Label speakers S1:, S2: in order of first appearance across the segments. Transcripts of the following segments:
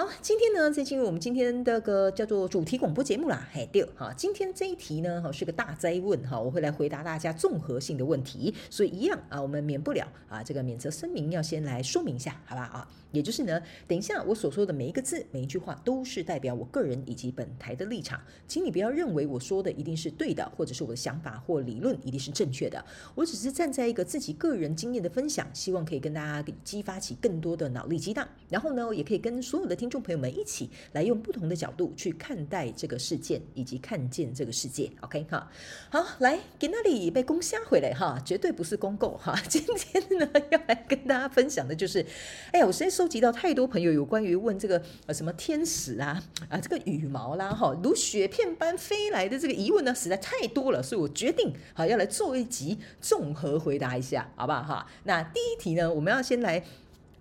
S1: 好，今天呢，再进入我们今天的个叫做主题广播节目啦。嘿，对，哈，今天这一题呢，哈，是个大哉问哈，我会来回答大家综合性的问题，所以一样啊，我们免不了啊，这个免责声明要先来说明一下，好吧啊？也就是呢，等一下我所说的每一个字、每一句话，都是代表我个人以及本台的立场，请你不要认为我说的一定是对的，或者是我的想法或理论一定是正确的。我只是站在一个自己个人经验的分享，希望可以跟大家激发起更多的脑力激荡，然后呢，也可以跟所有的听众朋友们一起来用不同的角度去看待这个事件以及看见这个世界。OK 哈，好，来给那里被攻虾回来哈，绝对不是公购哈。今天呢，要来跟大家分享的就是，哎呀，我实在。收集到太多朋友有关于问这个呃什么天使啊啊这个羽毛啦哈如雪片般飞来的这个疑问呢，实在太多了，所以我决定好要来做一集综合回答一下，好不好哈？那第一题呢，我们要先来。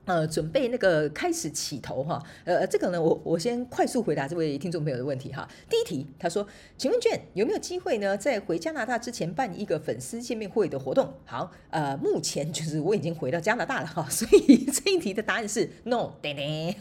S1: 呃，准备那个开始起头哈，呃，这个呢，我我先快速回答这位听众朋友的问题哈。第一题，他说，请问卷有没有机会呢，在回加拿大之前办一个粉丝见面会的活动？好，呃，目前就是我已经回到加拿大了哈，所以 这一题的答案是 no，叮叮。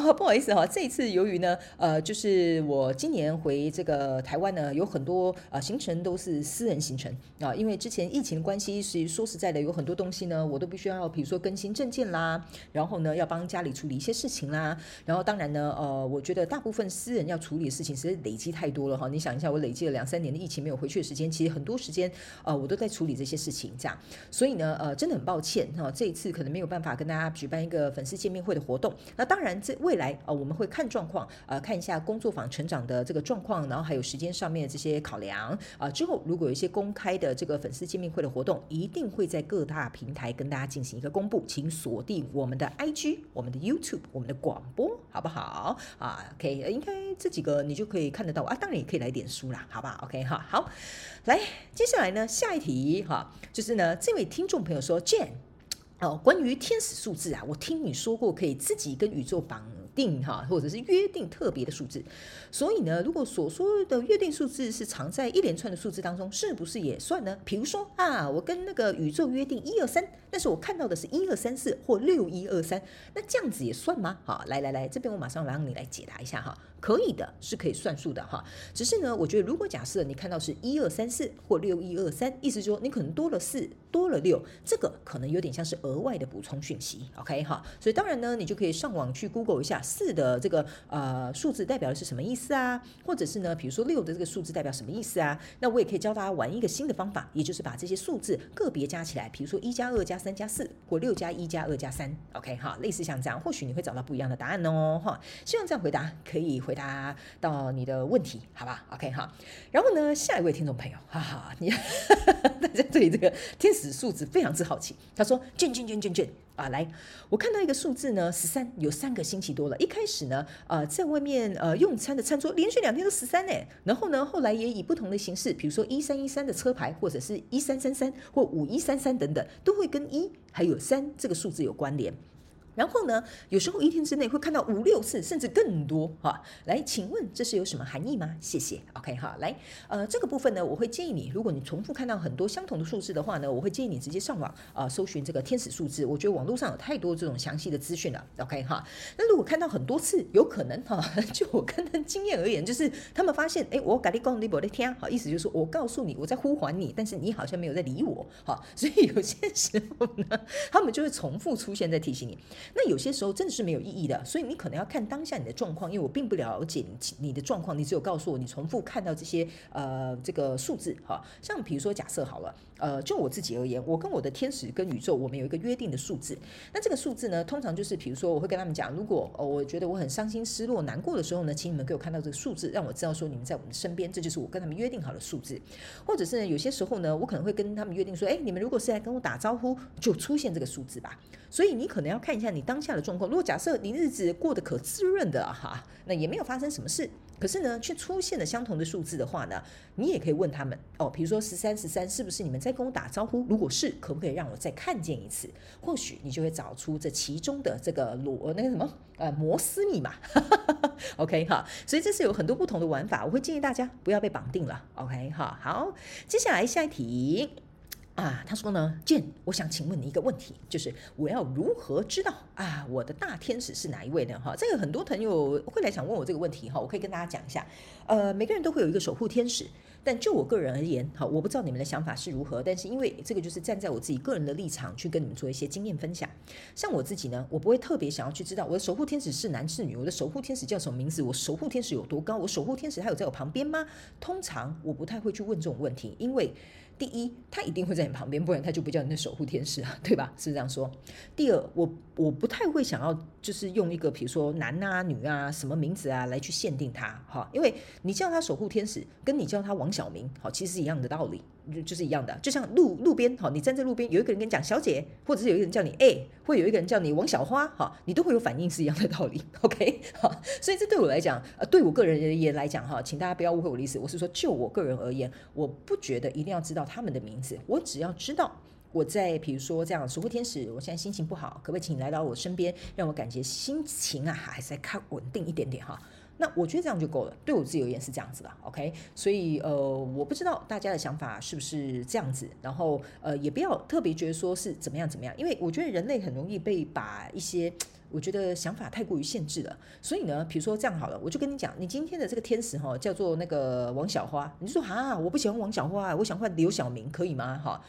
S1: 好，不好意思哈，这一次由于呢，呃，就是我今年回这个台湾呢，有很多呃行程都是私人行程啊，因为之前疫情的关系，所以说实在的，有很多东西呢，我都必须要，比如说更新证件啦，然后呢，要帮家里处理一些事情啦，然后当然呢，呃，我觉得大部分私人要处理的事情，实在累积太多了哈。你想一下，我累积了两三年的疫情没有回去的时间，其实很多时间呃，我都在处理这些事情，这样，所以呢，呃，真的很抱歉哈，这一次可能没有办法跟大家举办一个粉丝见面会的活动。那当然这。未来啊，我们会看状况，呃，看一下工作坊成长的这个状况，然后还有时间上面的这些考量啊。之后如果有一些公开的这个粉丝见面会的活动，一定会在各大平台跟大家进行一个公布，请锁定我们的 IG、我们的 YouTube、我们的广播，好不好？啊，OK，应该这几个你就可以看得到啊。当然也可以来点书啦，好吧？OK 哈，好，来，接下来呢，下一题哈，就是呢，这位听众朋友说，Jane。哦，关于天使数字啊，我听你说过可以自己跟宇宙绑定哈，或者是约定特别的数字。所以呢，如果所说的约定数字是藏在一连串的数字当中，是不是也算呢？比如说啊，我跟那个宇宙约定一二三，但是我看到的是一二三四或六一二三，那这样子也算吗？好，来来来，这边我马上让你来解答一下哈。可以的，是可以算数的哈。只是呢，我觉得如果假设你看到是一二三四或六一二三，意思说你可能多了四，多了六，这个可能有点像是额外的补充讯息。OK 哈，所以当然呢，你就可以上网去 Google 一下四的这个呃数字代表的是什么意思啊？或者是呢，比如说六的这个数字代表什么意思啊？那我也可以教大家玩一个新的方法，也就是把这些数字个别加起来，比如说一加二加三加四，或六加一加二加三。OK 哈，类似像这样，或许你会找到不一样的答案哦。哈，希望这样回答可以回。回答到你的问题，好吧？OK 哈，然后呢，下一位听众朋友，哈哈，你 大家对这个天使数字非常之好奇。他说：“卷卷卷卷卷啊，来，我看到一个数字呢，十三，有三个星期多了。一开始呢，呃，在外面呃用餐的餐桌连续两天都十三呢。然后呢，后来也以不同的形式，比如说一三一三的车牌，或者是一三三三或五一三三等等，都会跟一还有三这个数字有关联。”然后呢，有时候一天之内会看到五六次，甚至更多哈。来，请问这是有什么含义吗？谢谢。OK 哈，来，呃，这个部分呢，我会建议你，如果你重复看到很多相同的数字的话呢，我会建议你直接上网啊、搜寻这个天使数字。我觉得网络上有太多这种详细的资讯了。OK 哈，那如果看到很多次，有可能哈，就我个人经验而言，就是他们发现，哎，我跟你讲你没在听，好，意思就是我告诉你我在呼唤你，但是你好像没有在理我，好，所以有些时候呢，他们就会重复出现在提醒你。那有些时候真的是没有意义的，所以你可能要看当下你的状况，因为我并不了解你你的状况，你只有告诉我你重复看到这些呃这个数字哈，像比如说假设好了，呃就我自己而言，我跟我的天使跟宇宙我们有一个约定的数字，那这个数字呢，通常就是比如说我会跟他们讲，如果呃我觉得我很伤心、失落、难过的时候呢，请你们给我看到这个数字，让我知道说你们在我们身边，这就是我跟他们约定好的数字，或者是呢有些时候呢，我可能会跟他们约定说，哎，你们如果是来跟我打招呼，就出现这个数字吧，所以你可能要看一下你当下的状况，如果假设你日子过得可滋润的哈，那也没有发生什么事。可是呢，却出现了相同的数字的话呢，你也可以问他们哦，比如说十三十三是不是你们在跟我打招呼？如果是，可不可以让我再看见一次？或许你就会找出这其中的这个罗那个什么呃摩斯密码。OK 哈，所以这是有很多不同的玩法，我会建议大家不要被绑定了。OK 哈，好，接下来下一题。啊，他说呢，Jhen，我想请问你一个问题，就是我要如何知道啊，我的大天使是哪一位呢？哈，这个很多朋友会来想问我这个问题哈，我可以跟大家讲一下，呃，每个人都会有一个守护天使，但就我个人而言，哈，我不知道你们的想法是如何，但是因为这个就是站在我自己个人的立场去跟你们做一些经验分享。像我自己呢，我不会特别想要去知道我的守护天使是男是女，我的守护天使叫什么名字，我守护天使有多高，我守护天使他有在我旁边吗？通常我不太会去问这种问题，因为。第一，他一定会在你旁边，不然他就不叫你的守护天使啊，对吧？是这样说。第二，我我不太会想要就是用一个比如说男啊、女啊、什么名字啊来去限定他，哈，因为你叫他守护天使，跟你叫他王小明，好，其实是一样的道理。就是一样的，就像路路边哈，你站在路边，有一个人跟你讲小姐，或者是有一个人叫你哎，会有一个人叫你王小花哈，你都会有反应，是一样的道理。OK，好，所以这对我来讲，呃，对我个人而言来讲哈，请大家不要误会我的意思，我是说就我个人而言，我不觉得一定要知道他们的名字，我只要知道我在比如说这样守护天使，我现在心情不好，可不可以请你来到我身边，让我感觉心情啊还是再看稳定一点点哈。那我觉得这样就够了，对我自己而言是这样子的，OK。所以呃，我不知道大家的想法是不是这样子，然后呃，也不要特别觉得说是怎么样怎么样，因为我觉得人类很容易被把一些我觉得想法太过于限制了。所以呢，比如说这样好了，我就跟你讲，你今天的这个天使哈叫做那个王小花，你就说啊，我不喜欢王小花，我想换刘小明，可以吗？哈。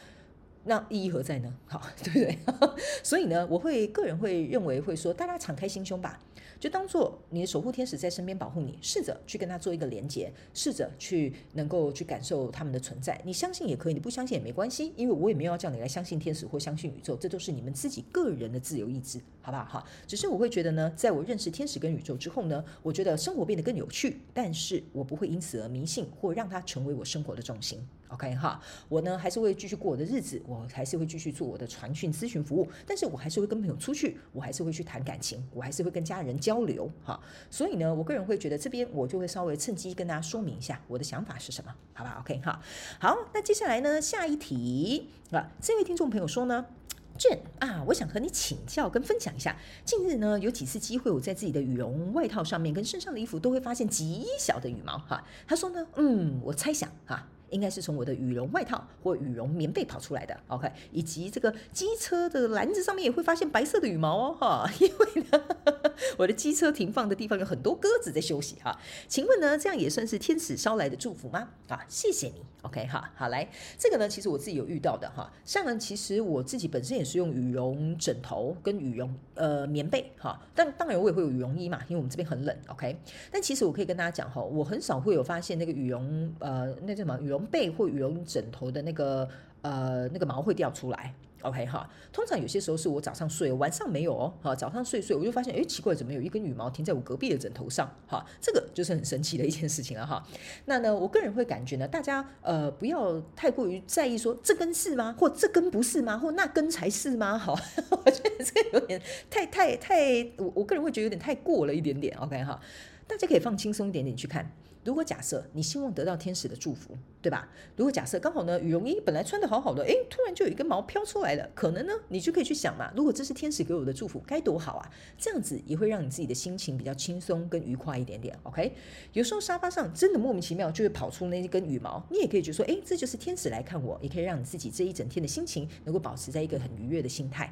S1: 那意义何在呢？好，对不对？所以呢，我会个人会认为会说，大家敞开心胸吧，就当做你的守护天使在身边保护你，试着去跟他做一个连接，试着去能够去感受他们的存在。你相信也可以，你不相信也没关系，因为我也没有要叫你来相信天使或相信宇宙，这都是你们自己个人的自由意志，好不好？哈，只是我会觉得呢，在我认识天使跟宇宙之后呢，我觉得生活变得更有趣，但是我不会因此而迷信或让它成为我生活的重心。OK 哈，我呢还是会继续过我的日子，我还是会继续做我的传讯咨询服务，但是我还是会跟朋友出去，我还是会去谈感情，我还是会跟家人交流哈。所以呢，我个人会觉得这边我就会稍微趁机跟大家说明一下我的想法是什么，好吧？OK 哈，好，那接下来呢，下一题啊，这位听众朋友说呢卷啊，我想和你请教跟分享一下，近日呢有几次机会，我在自己的羽绒外套上面跟身上的衣服都会发现极小的羽毛哈。他说呢，嗯，我猜想哈。应该是从我的羽绒外套或羽绒棉被跑出来的，OK，以及这个机车的篮子上面也会发现白色的羽毛哦，哈，因为呢，我的机车停放的地方有很多鸽子在休息哈。请问呢，这样也算是天使捎来的祝福吗？啊，谢谢你，OK 哈，好来，这个呢，其实我自己有遇到的哈，像呢，其实我自己本身也是用羽绒枕头跟羽绒呃棉被哈，但当然我也会有羽绒衣嘛，因为我们这边很冷，OK，但其实我可以跟大家讲哈，我很少会有发现那个羽绒呃那叫什么羽绒。被或羽绒枕头的那个呃那个毛会掉出来，OK 哈。通常有些时候是我早上睡，晚上没有哦。哈，早上睡睡我就发现，哎，奇怪，怎么有一根羽毛停在我隔壁的枕头上？哈，这个就是很神奇的一件事情了哈。那呢，我个人会感觉呢，大家呃不要太过于在意说这根是吗？或这根不是吗？或那根才是吗？哈，我觉得这个有点太太太，我我个人会觉得有点太过了一点点，OK 哈。大家可以放轻松一点点去看。如果假设你希望得到天使的祝福，对吧？如果假设刚好呢，羽绒衣本来穿得好好的，诶，突然就有一根毛飘出来了，可能呢，你就可以去想嘛，如果这是天使给我的祝福，该多好啊！这样子也会让你自己的心情比较轻松跟愉快一点点。OK，有时候沙发上真的莫名其妙就会跑出那一根羽毛，你也可以觉得说，诶，这就是天使来看我，也可以让你自己这一整天的心情能够保持在一个很愉悦的心态。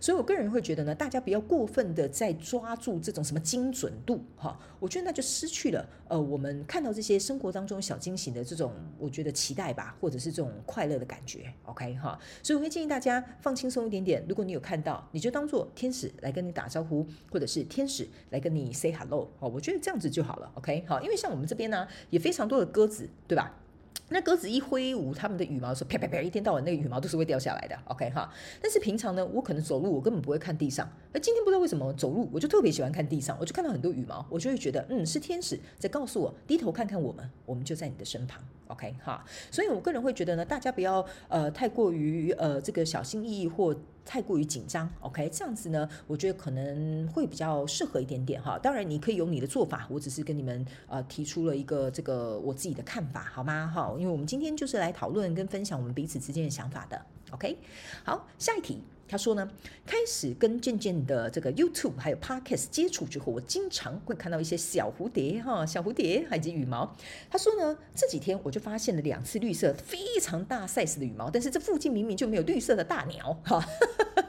S1: 所以我个人会觉得呢，大家不要过分的在抓住这种什么精准度哈，我觉得那就失去了呃，我们看到这些生活当中小惊喜的这种，我觉得期待吧，或者是这种快乐的感觉，OK 哈。所以我会建议大家放轻松一点点，如果你有看到，你就当做天使来跟你打招呼，或者是天使来跟你 say hello 哦，我觉得这样子就好了，OK 好，因为像我们这边呢，也非常多的鸽子，对吧？那鸽子一挥舞它们的羽毛的时候，啪啪啪，一天到晚那个羽毛都是会掉下来的，OK 哈。但是平常呢，我可能走路，我根本不会看地上，而今天不知道为什么走路，我就特别喜欢看地上，我就看到很多羽毛，我就会觉得，嗯，是天使在告诉我，低头看看我们，我们就在你的身旁。OK 哈，所以我个人会觉得呢，大家不要呃太过于呃这个小心翼翼或太过于紧张。OK，这样子呢，我觉得可能会比较适合一点点哈。当然你可以有你的做法，我只是跟你们呃提出了一个这个我自己的看法，好吗？哈，因为我们今天就是来讨论跟分享我们彼此之间的想法的。OK，好，下一题。他说呢，开始跟渐渐的这个 YouTube 还有 Podcast 接触之后，我经常会看到一些小蝴蝶哈，小蝴蝶以及羽毛。他说呢，这几天我就发现了两次绿色非常大 size 的羽毛，但是这附近明明就没有绿色的大鸟哈。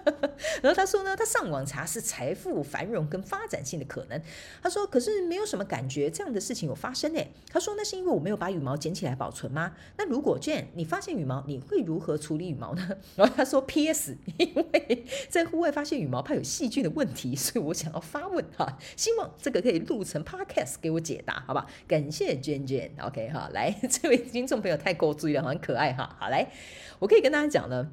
S1: 然后他说呢，他上网查是财富繁荣跟发展性的可能。他说，可是没有什么感觉这样的事情有发生呢。他说，那是因为我没有把羽毛捡起来保存吗？那如果 Jhen 你发现羽毛，你会如何处理羽毛呢？然后他说，P.S. 因为在户外发现羽毛怕有细菌的问题，所以我想要发问哈，希望这个可以录成 Podcast 给我解答，好吧？感谢 Jhen Jhen，OK 哈，来这位听众朋友太够注意了，很可爱哈。好来，我可以跟大家讲呢，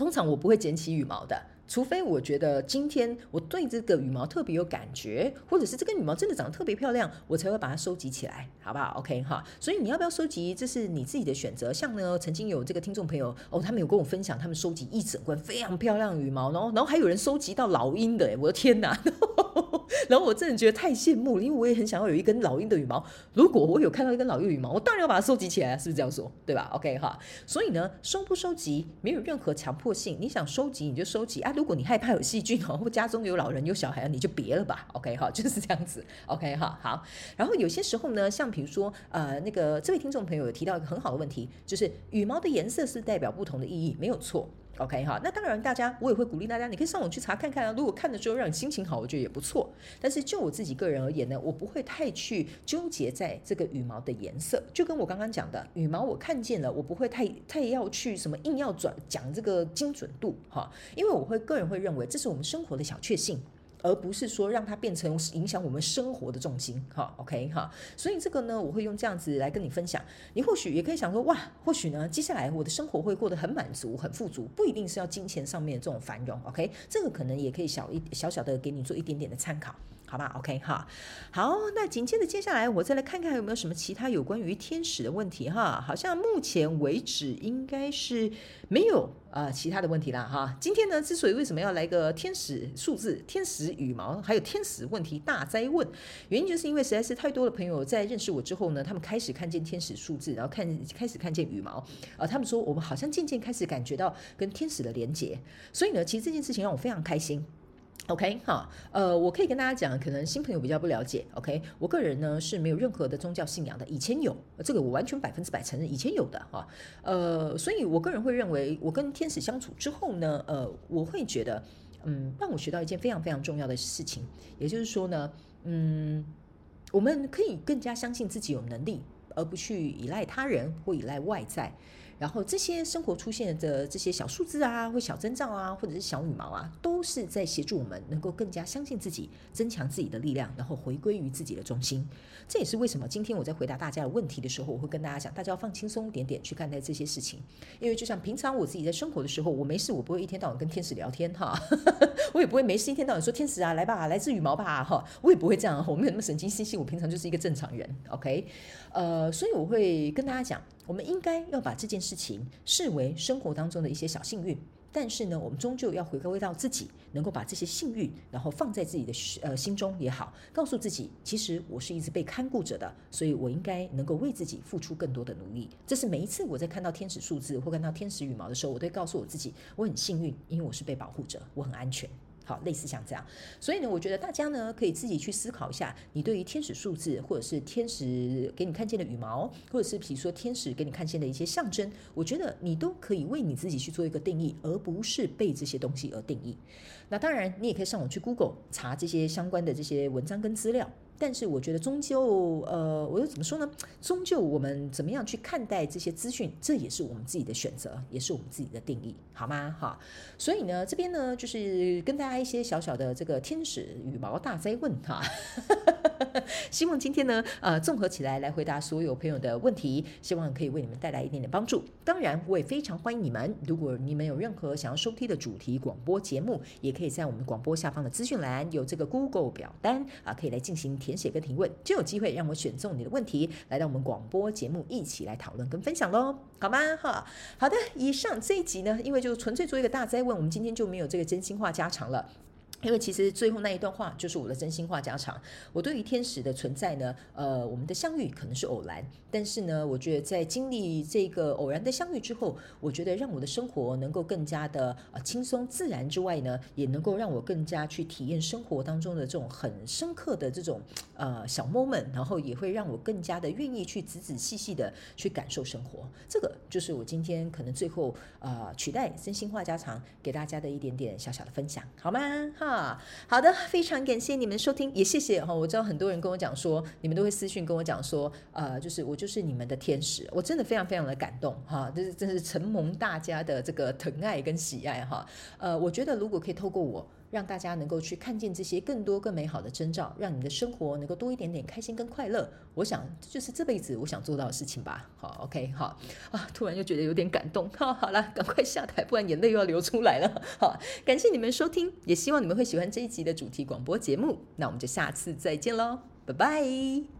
S1: 通常我不会捡起羽毛的。除非我觉得今天我对这个羽毛特别有感觉，或者是这个羽毛真的长得特别漂亮，我才会把它收集起来，好不好？OK 哈。所以你要不要收集，这是你自己的选择。像呢，曾经有这个听众朋友哦，他们有跟我分享，他们收集一整罐非常漂亮羽毛，然后然后还有人收集到老鹰的，我的天哪！然后我真的觉得太羡慕了，因为我也很想要有一根老鹰的羽毛。如果我有看到一根老鹰羽毛，我当然要把它收集起来，是不是这样说？对吧？OK 哈。所以呢，收不收集没有任何强迫性，你想收集你就收集啊。如果你害怕有细菌哦，或家中有老人有小孩，你就别了吧。OK 哈，就是这样子。OK 哈，好。然后有些时候呢，像比如说呃，那个这位听众朋友有提到一个很好的问题，就是羽毛的颜色是代表不同的意义，没有错。OK 哈，那当然，大家我也会鼓励大家，你可以上网去查看看啊。如果看的时候让你心情好，我觉得也不错。但是就我自己个人而言呢，我不会太去纠结在这个羽毛的颜色。就跟我刚刚讲的，羽毛我看见了，我不会太太要去什么硬要转讲这个精准度哈，因为我会个人会认为这是我们生活的小确幸。而不是说让它变成影响我们生活的重心，哈，OK 哈，所以这个呢，我会用这样子来跟你分享。你或许也可以想说，哇，或许呢，接下来我的生活会过得很满足、很富足，不一定是要金钱上面的这种繁荣，OK，这个可能也可以小一小小的给你做一点点的参考。好吧，OK 哈，好，那紧接着接下来我再来看看有没有什么其他有关于天使的问题哈，好像目前为止应该是没有、啊、其他的问题啦哈。今天呢，之所以为什么要来个天使数字、天使羽毛，还有天使问题大灾问，原因就是因为实在是太多的朋友在认识我之后呢，他们开始看见天使数字，然后看开始看见羽毛，啊、他们说我们好像渐渐开始感觉到跟天使的连结，所以呢，其实这件事情让我非常开心。OK 哈，呃，我可以跟大家讲，可能新朋友比较不了解。OK，我个人呢是没有任何的宗教信仰的，以前有，这个我完全百分之百承认，以前有的哈。呃，所以我个人会认为，我跟天使相处之后呢，呃，我会觉得，嗯，让我学到一件非常非常重要的事情，也就是说呢，嗯，我们可以更加相信自己有能力，而不去依赖他人或依赖外在。然后这些生活出现的这些小数字啊，或小征兆啊，或者是小羽毛啊，都是在协助我们能够更加相信自己，增强自己的力量，然后回归于自己的中心。这也是为什么今天我在回答大家的问题的时候，我会跟大家讲，大家要放轻松一点点去看待这些事情。因为就像平常我自己在生活的时候，我没事，我不会一天到晚跟天使聊天哈，我也不会没事一天到晚说天使啊来吧，来自羽毛吧哈，我也不会这样，我没有那么神经兮兮，我平常就是一个正常人，OK，呃，所以我会跟大家讲。我们应该要把这件事情视为生活当中的一些小幸运，但是呢，我们终究要回归到自己，能够把这些幸运，然后放在自己的呃心中也好，告诉自己，其实我是一直被看顾着的，所以我应该能够为自己付出更多的努力。这是每一次我在看到天使数字或看到天使羽毛的时候，我都告诉我自己，我很幸运，因为我是被保护着，我很安全。好，类似像这样，所以呢，我觉得大家呢可以自己去思考一下，你对于天使数字，或者是天使给你看见的羽毛，或者是比如说天使给你看见的一些象征，我觉得你都可以为你自己去做一个定义，而不是被这些东西而定义。那当然，你也可以上网去 Google 查这些相关的这些文章跟资料。但是我觉得，终究，呃，我又怎么说呢？终究，我们怎么样去看待这些资讯，这也是我们自己的选择，也是我们自己的定义，好吗？哈，所以呢，这边呢，就是跟大家一些小小的这个天使羽毛大灾问哈。希望今天呢，呃，综合起来来回答所有朋友的问题，希望可以为你们带来一点点帮助。当然，我也非常欢迎你们，如果你们有任何想要收听的主题广播节目，也可以在我们广播下方的资讯栏有这个 Google 表单啊，可以来进行填写跟提问，就有机会让我选中你的问题，来到我们广播节目一起来讨论跟分享喽，好吗？哈，好的，以上这一集呢，因为就纯粹做一个大灾问，我们今天就没有这个真心话家常了。因为其实最后那一段话就是我的真心话家常。我对于天使的存在呢，呃，我们的相遇可能是偶然，但是呢，我觉得在经历这个偶然的相遇之后，我觉得让我的生活能够更加的呃轻松自然之外呢，也能够让我更加去体验生活当中的这种很深刻的这种呃小 moment，然后也会让我更加的愿意去仔仔细细的去感受生活。这个就是我今天可能最后呃取代真心话家常给大家的一点点小小的分享，好吗？哈。啊，好的，非常感谢你们收听，也谢谢哈。我知道很多人跟我讲说，你们都会私信跟我讲说，呃，就是我就是你们的天使，我真的非常非常的感动哈，这是真是承蒙大家的这个疼爱跟喜爱哈。呃，我觉得如果可以透过我。让大家能够去看见这些更多更美好的征兆，让你的生活能够多一点点开心跟快乐。我想这就是这辈子我想做到的事情吧。好，OK，好啊，突然又觉得有点感动。好，好了，赶快下台，不然眼泪又要流出来了。好，感谢你们收听，也希望你们会喜欢这一集的主题广播节目。那我们就下次再见喽，拜拜。